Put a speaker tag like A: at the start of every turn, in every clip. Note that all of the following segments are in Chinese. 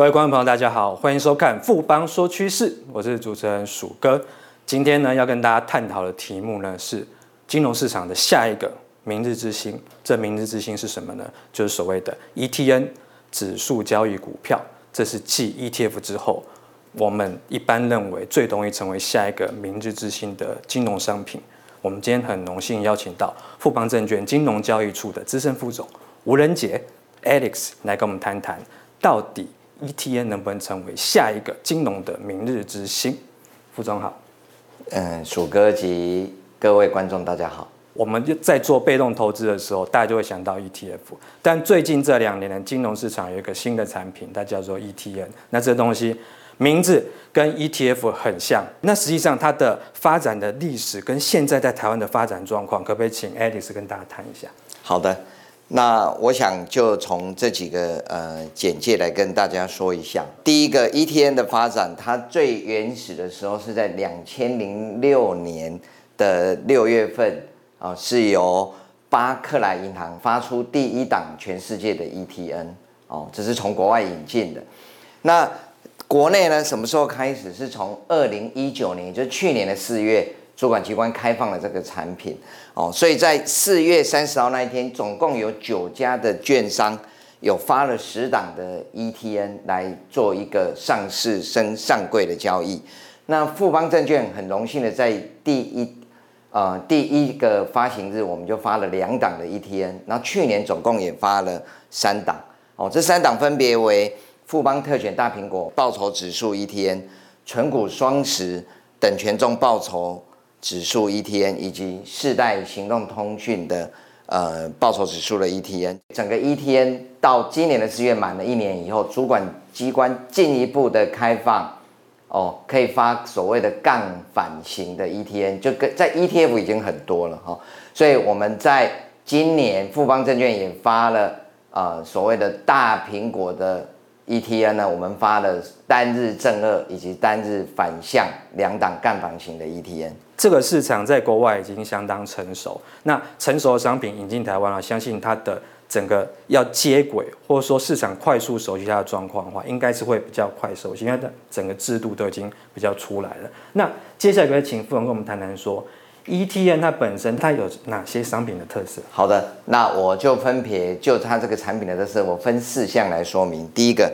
A: 各位观众朋友，大家好，欢迎收看富邦说趋势，我是主持人鼠哥。今天呢，要跟大家探讨的题目呢是金融市场的下一个明日之星。这明日之星是什么呢？就是所谓的 ETN 指数交易股票。这是继 ETF 之后，我们一般认为最容易成为下一个明日之星的金融商品。我们今天很荣幸邀请到富邦证券金融交易处的资深副总吴仁杰 Alex 来跟我们谈谈，到底 ETN 能不能成为下一个金融的明日之星？副总好，
B: 嗯，鼠哥及各位观众大家好。
A: 我们在做被动投资的时候，大家就会想到 ETF。但最近这两年的金融市场有一个新的产品，它叫做 ETN。那这东西名字跟 ETF 很像。那实际上它的发展的历史跟现在在台湾的发展状况，可不可以请 Alice 跟大家谈一下？
B: 好的，那我想就从这几个呃简介来跟大家说一下。第一个 ETN 的发展，它最原始的时候是在两千零六年的六月份。啊，是由巴克莱银行发出第一档全世界的 ETN 哦，这是从国外引进的。那国内呢，什么时候开始？是从二零一九年，就去年的四月，主管机关开放了这个产品哦。所以在四月三十号那一天，总共有九家的券商有发了十档的 ETN 来做一个上市升上柜的交易。那富邦证券很荣幸的在第一。呃，第一个发行日我们就发了两档的 ETN，然后去年总共也发了三档哦，这三档分别为富邦特选大苹果报酬指数 ETN、存股双十等权重报酬指数 ETN，以及世代行动通讯的呃报酬指数的 ETN。整个 ETN 到今年的四月满了一年以后，主管机关进一步的开放。哦，可以发所谓的杠反型的 ETN，就跟在 ETF 已经很多了哈，所以我们在今年富邦证券也发了呃所谓的大苹果的 ETN 呢，我们发了单日正二以及单日反向两档杠反型的 ETN。
A: 这个市场在国外已经相当成熟，那成熟的商品引进台湾啊，相信它的。整个要接轨，或者说市场快速熟悉它的状况的话，应该是会比较快熟悉，因为它整个制度都已经比较出来了。那接下来可以请副总跟我们谈谈说，ETN 它本身它有哪些商品的特色？
B: 好的，那我就分别就它这个产品的特色，我分四项来说明。第一个，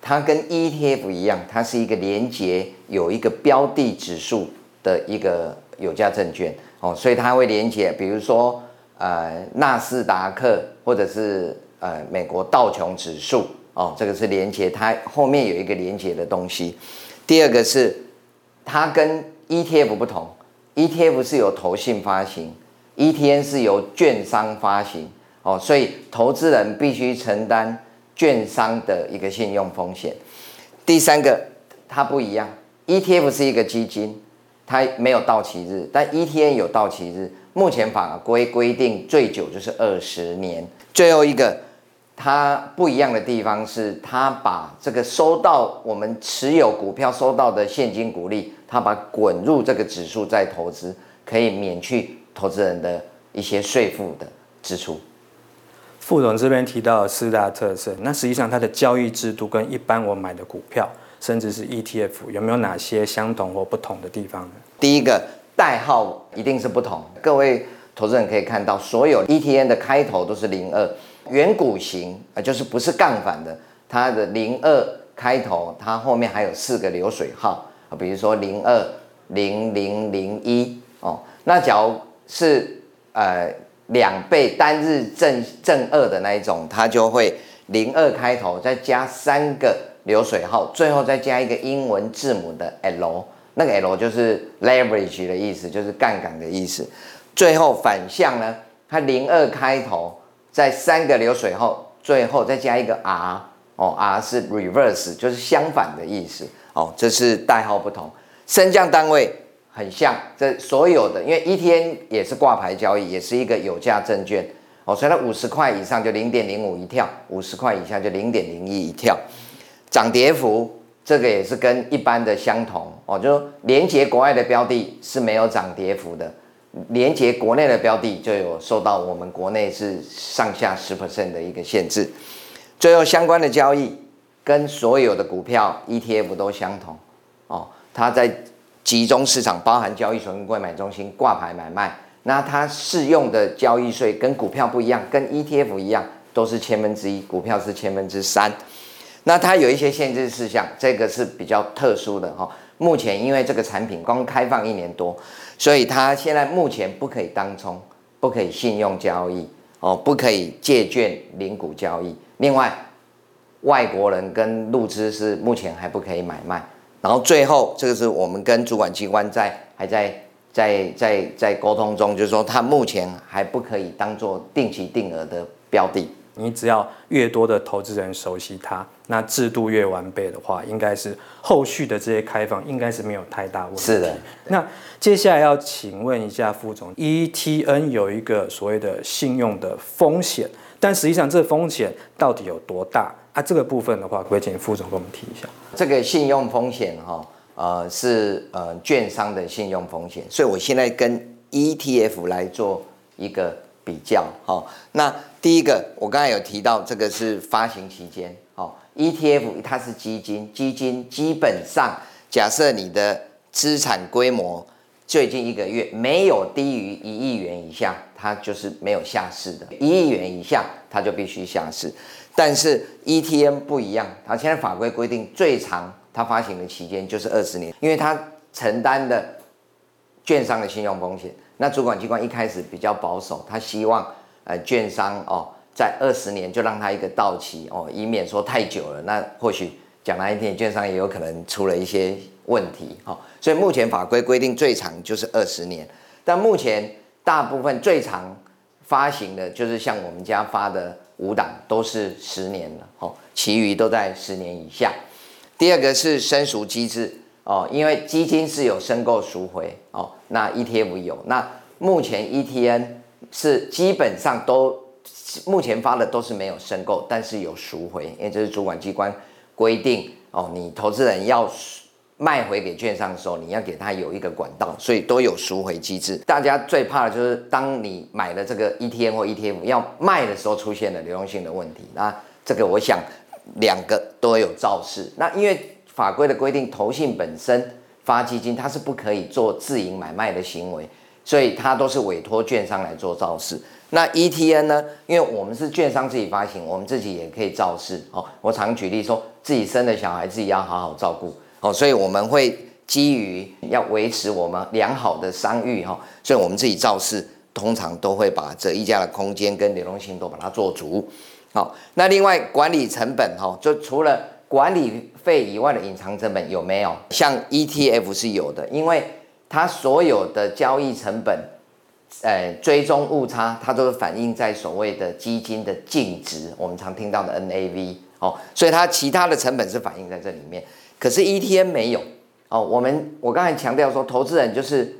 B: 它跟 ETF 一样，它是一个连接有一个标的指数的一个有价证券哦，所以它会连接，比如说。呃，纳斯达克或者是呃美国道琼指数哦，这个是连接，它后面有一个连接的东西。第二个是它跟 ETF 不同，ETF 是由投信发行，ETN 是由券商发行哦，所以投资人必须承担券商的一个信用风险。第三个，它不一样，ETF 是一个基金，它没有到期日，但 ETN 有到期日。目前法规规定最久就是二十年。最后一个，它不一样的地方是，它把这个收到我们持有股票收到的现金股利，它把滚入这个指数再投资，可以免去投资人的一些税负的支出。
A: 副总这边提到的四大特色，那实际上它的交易制度跟一般我买的股票，甚至是 ETF，有没有哪些相同或不同的地方呢？
B: 第一个。代号一定是不同，各位投资人可以看到，所有 ETN 的开头都是零二，原股型啊，就是不是杠反的，它的零二开头，它后面还有四个流水号啊，比如说零二零零零一哦，那假如是呃两倍单日正正二的那一种，它就会零二开头，再加三个流水号，最后再加一个英文字母的 L。那个 L 就是 leverage 的意思，就是杠杆的意思。最后反向呢，它零二开头，在三个流水后，最后再加一个 R 哦，R 是 reverse，就是相反的意思哦。这是代号不同，升降单位很像。这所有的，因为 ETN 也是挂牌交易，也是一个有价证券哦，所以它五十块以上就零点零五一跳，五十块以下就零点零一一跳，涨跌幅。这个也是跟一般的相同哦，就连接国外的标的是没有涨跌幅的，连接国内的标的就有受到我们国内是上下十 percent 的一个限制。最后相关的交易跟所有的股票 ETF 都相同哦，它在集中市场，包含交易所跟柜买中心挂牌买卖，那它适用的交易税跟股票不一样，跟 ETF 一样，都是千分之一，股票是千分之三。那它有一些限制事项，这个是比较特殊的哈。目前因为这个产品刚开放一年多，所以它现在目前不可以当冲，不可以信用交易哦，不可以借券零股交易。另外，外国人跟陆资是目前还不可以买卖。然后最后，这个是我们跟主管机关在还在在在在沟通中，就是说它目前还不可以当做定期定额的标的。
A: 你只要越多的投资人熟悉它，那制度越完备的话，应该是后续的这些开放应该是没有太大问题。
B: 是的。
A: 那接下来要请问一下副总，ETN 有一个所谓的信用的风险，但实际上这风险到底有多大啊？这个部分的话，可不可以请副总跟我们提一下？
B: 这个信用风险哈，呃，是呃券商的信用风险，所以我现在跟 ETF 来做一个。比较好，那第一个我刚才有提到，这个是发行期间，好，ETF 它是基金，基金基本上假设你的资产规模最近一个月没有低于一亿元以下，它就是没有下市的；一亿元以下，它就必须下市。但是 ETM 不一样，它现在法规规定最长它发行的期间就是二十年，因为它承担的券商的信用风险。那主管机关一开始比较保守，他希望呃券商哦在二十年就让它一个到期哦，以免说太久了，那或许讲难听点，券商也有可能出了一些问题哈、哦。所以目前法规规定最长就是二十年，但目前大部分最长发行的就是像我们家发的五档都是十年了哦，其余都在十年以下。第二个是申赎机制。哦，因为基金是有申购赎回哦，那 ETF 有，那目前 ETN 是基本上都目前发的都是没有申购，但是有赎回，因为这是主管机关规定哦，你投资人要卖回给券商的时候，你要给他有一个管道，所以都有赎回机制。大家最怕的就是当你买了这个 ETN 或 ETF 要卖的时候出现了流动性的问题，那这个我想两个都有肇事，那因为。法规的规定，投信本身发基金，它是不可以做自营买卖的行为，所以它都是委托券商来做造市。那 ETN 呢？因为我们是券商自己发行，我们自己也可以造市。哦，我常举例说，自己生的小孩自己要好好照顾。哦，所以我们会基于要维持我们良好的商誉哈，所以我们自己造市，通常都会把这溢价的空间跟流动性都把它做足。好，那另外管理成本哈，就除了管理费以外的隐藏成本有没有？像 ETF 是有的，因为它所有的交易成本，呃，追踪误差，它都是反映在所谓的基金的净值，我们常听到的 NAV 哦，所以它其他的成本是反映在这里面。可是 ETN 没有哦，我们我刚才强调说，投资人就是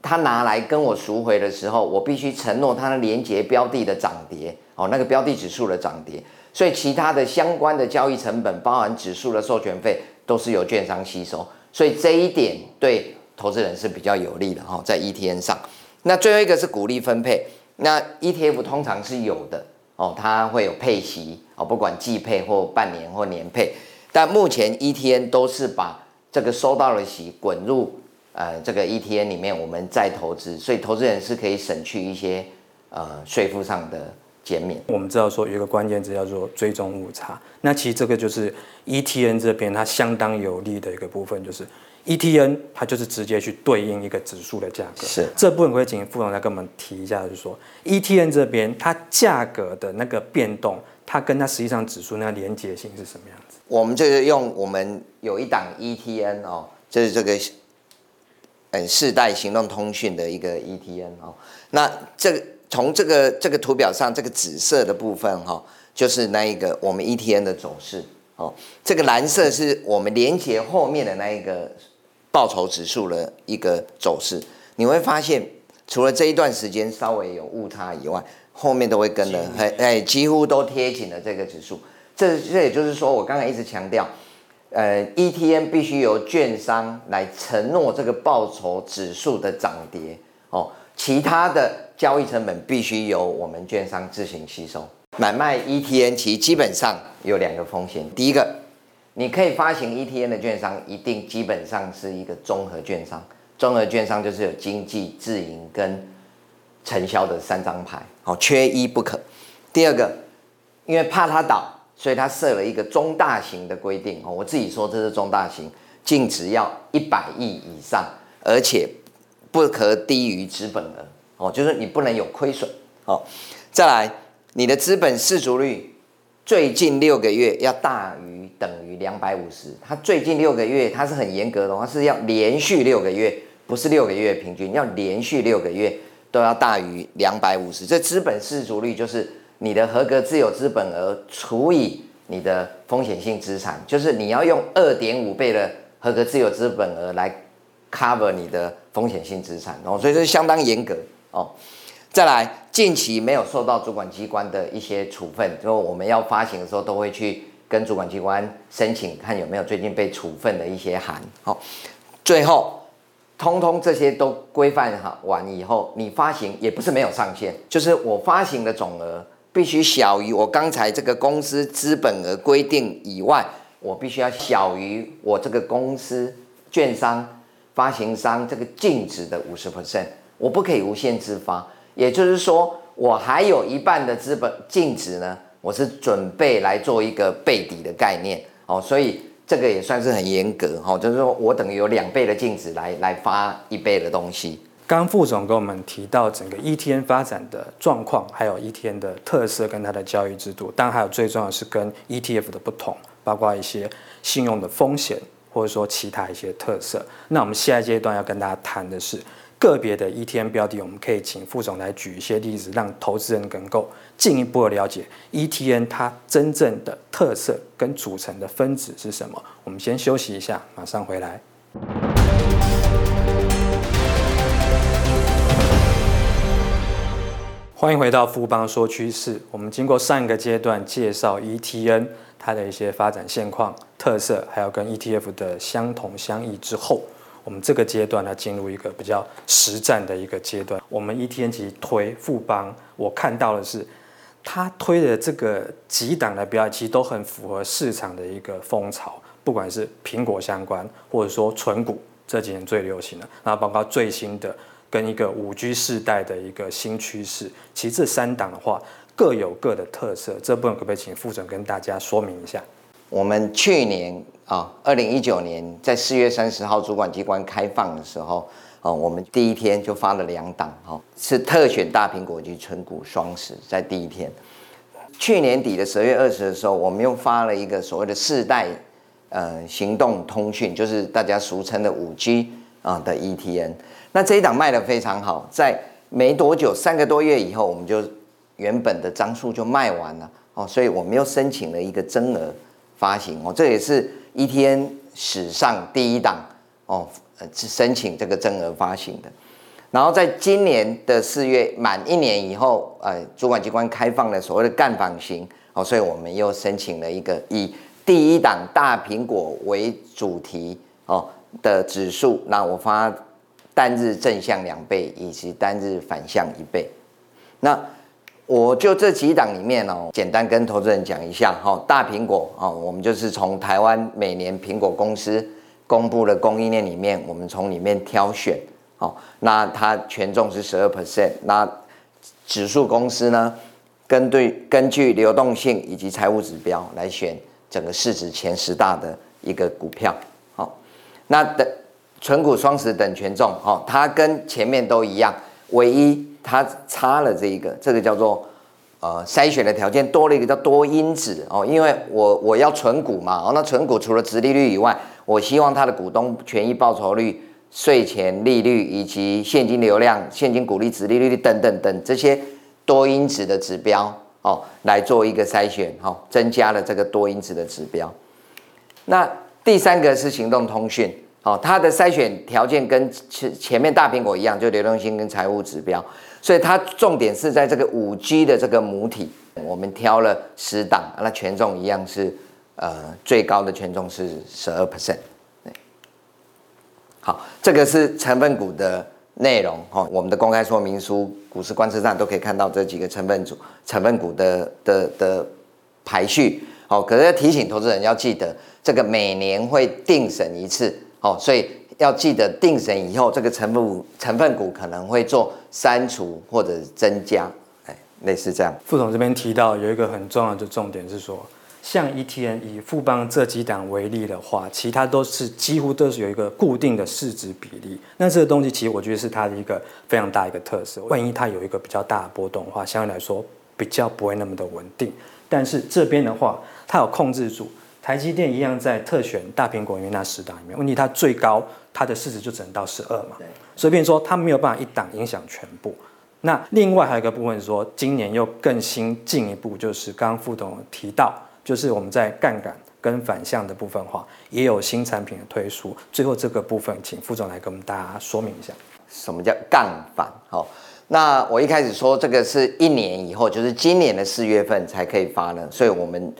B: 他拿来跟我赎回的时候，我必须承诺他的连接标的的涨跌哦，那个标的指数的涨跌。所以其他的相关的交易成本，包含指数的授权费，都是由券商吸收。所以这一点对投资人是比较有利的哈，在 ETN 上。那最后一个是股利分配，那 ETF 通常是有的哦，它会有配息哦，不管季配或半年或年配。但目前 ETN 都是把这个收到的息滚入呃这个 ETN 里面，我们再投资，所以投资人是可以省去一些呃税负上的。减免。我们知道说有一个关键字叫做追踪误差，那其实这个就是 ETN 这边它相当有利的一个部分，就是 ETN 它就是直接去对应一个指数的价格。是这部分可以请副总再跟我们提一下，就是说 ETN 这边它价格的那个变动，它跟它实际上指数那个连接性是什么样子？我们就是用我们有一档 ETN 哦，就是这个嗯世代行动通讯的一个 ETN 哦，那这个。从这个这个图表上，这个紫色的部分哈，就是那一个我们 ETN 的走势哦。这个蓝色是我们连接后面的那一个报酬指数的一个走势。你会发现，除了这一段时间稍微有误差以外，后面都会跟的很哎，几乎都贴紧了这个指数。这这也就是说，我刚才一直强调，呃，ETN 必须由券商来承诺这个报酬指数的涨跌哦。其他的交易成本必须由我们券商自行吸收。买卖 ETN 其实基本上有两个风险，第一个你可以发行 ETN 的券商，一定基本上是一个综合券商。综合券商就是有经济、自营跟承销的三张牌，好，缺一不可。第二个，因为怕它倒，所以它设了一个中大型的规定哦。我自己说这是中大型，净值要一百亿以上，而且不可低于资本额哦，就是你不能有亏损哦。再来，你的资本适足率最近六个月要大于等于两百五十。它最近六个月它是很严格的，它是要连续六个月。不是六个月平均，要连续六个月都要大于两百五十。这资本适足率就是你的合格自有资本额除以你的风险性资产，就是你要用二点五倍的合格自有资本额来 cover 你的风险性资产哦，所以这是相当严格哦。再来，近期没有受到主管机关的一些处分，就我们要发行的时候都会去跟主管机关申请，看有没有最近被处分的一些函。好，最后。通通这些都规范好完以后，你发行也不是没有上限，就是我发行的总额必须小于我刚才这个公司资本额规定以外，我必须要小于我这个公司券商发行商这个净值的五十 percent，我不可以无限制发。也就是说，我还有一半的资本净值呢，我是准备来做一个备底的概念哦，所以。这个也算是很严格哈，就是说我等于有两倍的净值来来发一倍的东西。
A: 刚副总跟我们提到整个 ETN 发展的状况，还有 ETN 的特色跟它的交易制度，当然还有最重要的是跟 ETF 的不同，包括一些信用的风险，或者说其他一些特色。那我们下一阶段要跟大家谈的是。个别的 ETN 标的，我们可以请副总来举一些例子，让投资人能够进一步的了解 ETN 它真正的特色跟组成的分子是什么。我们先休息一下，马上回来。欢迎回到富邦说趋势。我们经过上一个阶段介绍 ETN 它的一些发展现况、特色，还有跟 ETF 的相同相异之后。我们这个阶段呢，进入一个比较实战的一个阶段。我们 ETN 其实推富邦，我看到的是，他推的这个几档的标的，其实都很符合市场的一个风潮，不管是苹果相关，或者说存股这几年最流行的，然后包括最新的跟一个五 G 世代的一个新趋势。其实这三档的话，各有各的特色。这部分可不可以请副总跟大家说明一下？
B: 我们去年。啊，二零一九年在四月三十号主管机关开放的时候，啊，我们第一天就发了两档，哈，是特选大苹果及存股双十，在第一天。去年底的十二月二十的时候，我们又发了一个所谓的世代，呃，行动通讯，就是大家俗称的五 G 啊的 ETN。那这一档卖得非常好，在没多久，三个多月以后，我们就原本的张数就卖完了，哦，所以我们又申请了一个增额发行，哦，这也是。一天史上第一档哦，申请这个增额发行的。然后在今年的四月满一年以后，呃，主管机关开放了所谓的干访型哦，所以我们又申请了一个以第一档大苹果为主题哦的指数，那我发单日正向两倍以及单日反向一倍，那。我就这几档里面哦，简单跟投资人讲一下哈。大苹果啊，我们就是从台湾每年苹果公司公布的供应链里面，我们从里面挑选哦。那它权重是十二 percent。那指数公司呢，根据根据流动性以及财务指标来选整个市值前十大的一个股票。好，那等存股双十等权重哦，它跟前面都一样，唯一。它差了这一个，这个叫做呃筛选的条件多了一个叫多因子哦，因为我我要存股嘛哦，那存股除了殖利率以外，我希望它的股东权益报酬率、税前利率以及现金流量、现金股利殖利率等等等这些多因子的指标哦，来做一个筛选哦，增加了这个多因子的指标。那第三个是行动通讯。哦，它的筛选条件跟前前面大苹果一样，就流动性跟财务指标，所以它重点是在这个五 G 的这个母体，我们挑了十档，那权重一样是呃最高的权重是十二 percent。好，这个是成分股的内容哦，我们的公开说明书、股市观测站都可以看到这几个成分组、成分股的的的排序。哦，可是要提醒投资人要记得，这个每年会定审一次，哦，所以要记得定审以后，这个成分股成分股可能会做删除或者增加，哎，类似这样。
A: 副总这边提到有一个很重要的重点是说，像 ETN 以富邦这几档为例的话，其他都是几乎都是有一个固定的市值比例。那这个东西其实我觉得是它的一个非常大一个特色。万一它有一个比较大的波动的话，相对来说比较不会那么的稳定。但是这边的话，它有控制住台积电一样在特选大苹果因为那十档里面，问题它最高它的市值就只能到十二嘛。所以变成说它没有办法一档影响全部。那另外还有一个部分是说，今年又更新进一步，就是刚刚副总提到。就是我们在杠杆跟反向的部分的话，也有新产品的推出。最后这个部分，请副总来跟我们大家说明一下，
B: 什么叫杠反？好，那我一开始说这个是一年以后，就是今年的四月份才可以发呢。所以我们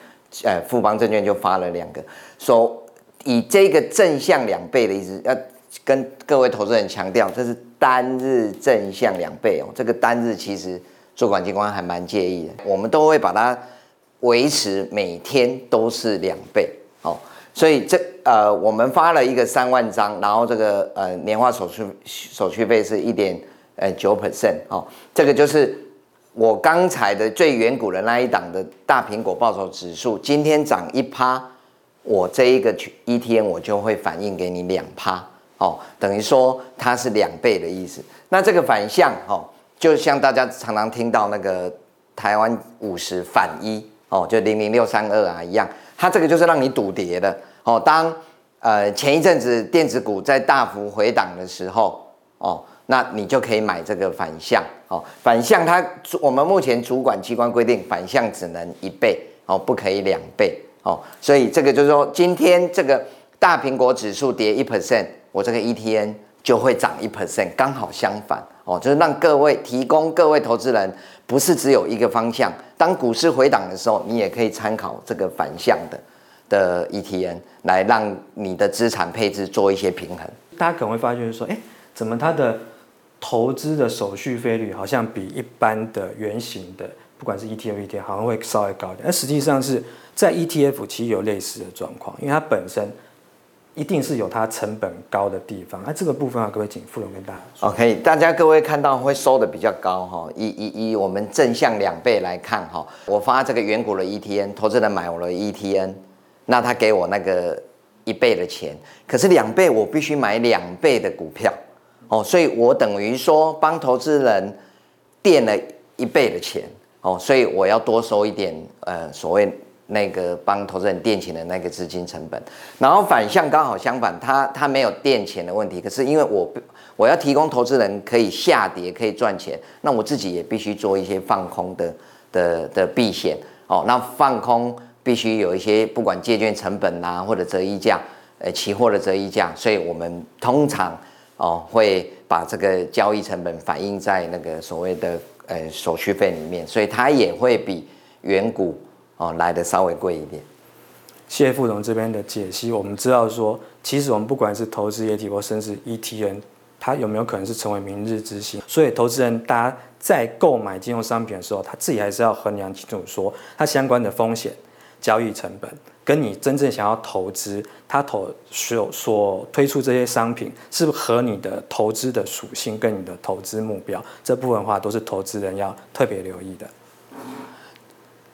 B: 呃富邦证券就发了两个，说以这个正向两倍的意思，要跟各位投资人强调，这是单日正向两倍哦。这个单日其实主管机关还蛮介意的，我们都会把它。维持每天都是两倍，哦，所以这呃，我们发了一个三万张，然后这个呃年化手续手续费是一点呃九 percent，哦，这个就是我刚才的最远古的那一档的大苹果报酬指数，今天涨一趴，我这一个 ETN 我就会反映给你两趴，哦，等于说它是两倍的意思。那这个反向，哦，就像大家常常听到那个台湾五十反一。哦，就零零六三二啊一样，它这个就是让你赌跌的哦。当呃前一阵子电子股在大幅回档的时候，哦，那你就可以买这个反向哦。反向它我们目前主管机关规定，反向只能一倍哦，不可以两倍哦。所以这个就是说，今天这个大苹果指数跌一 percent，我这个 ETN 就会涨一 percent，刚好相反哦，就是让各位提供各位投资人。不是只有一个方向。当股市回档的时候，你也可以参考这个反向的的 ETN 来让你的资产配置做一些平衡。
A: 大家可能会发现说，哎，怎么它的投资的手续费率好像比一般的圆形的，不管是 ETF、ETF 好像会稍微高一点。但实际上是在 ETF 其实有类似的状况，因为它本身。一定是有它成本高的地方，那、啊、这个部分啊，各位请副总跟大家说。
B: OK，大家各位看到会收的比较高哈，以以以我们正向两倍来看哈，我发这个远古的 ETN，投资人买我的 ETN，那他给我那个一倍的钱，可是两倍我必须买两倍的股票哦，所以我等于说帮投资人垫了一倍的钱哦，所以我要多收一点呃所谓。那个帮投资人垫钱的那个资金成本，然后反向刚好相反，他他没有垫钱的问题，可是因为我我要提供投资人可以下跌可以赚钱，那我自己也必须做一些放空的的的避险哦，那放空必须有一些不管借券成本啊或者折溢价，呃期货的折溢价，所以我们通常哦会把这个交易成本反映在那个所谓的呃手续费里面，所以它也会比远古。哦，来的稍微贵一点。
A: 谢谢副总这边的解析。我们知道说，其实我们不管是投资 ETF 或甚至 ETN，它有没有可能是成为明日之星？所以投资人大家在购买金融商品的时候，他自己还是要衡量清楚，说它相关的风险、交易成本，跟你真正想要投资，他投所所推出这些商品，是不是和你的投资的属性跟你的投资目标这部分话，都是投资人要特别留意的。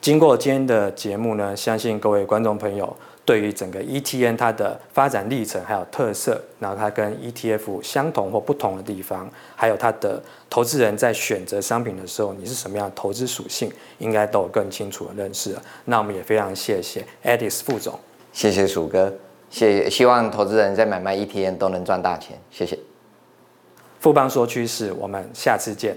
A: 经过今天的节目呢，相信各位观众朋友对于整个 ETN 它的发展历程还有特色，然后它跟 ETF 相同或不同的地方，还有它的投资人在选择商品的时候，你是什么样的投资属性，应该都有更清楚的认识了。那我们也非常谢谢 Edis 副总，
B: 谢谢鼠哥，谢谢，希望投资人在买卖 ETN 都能赚大钱，谢谢。
A: 富邦说趋势，我们下次见。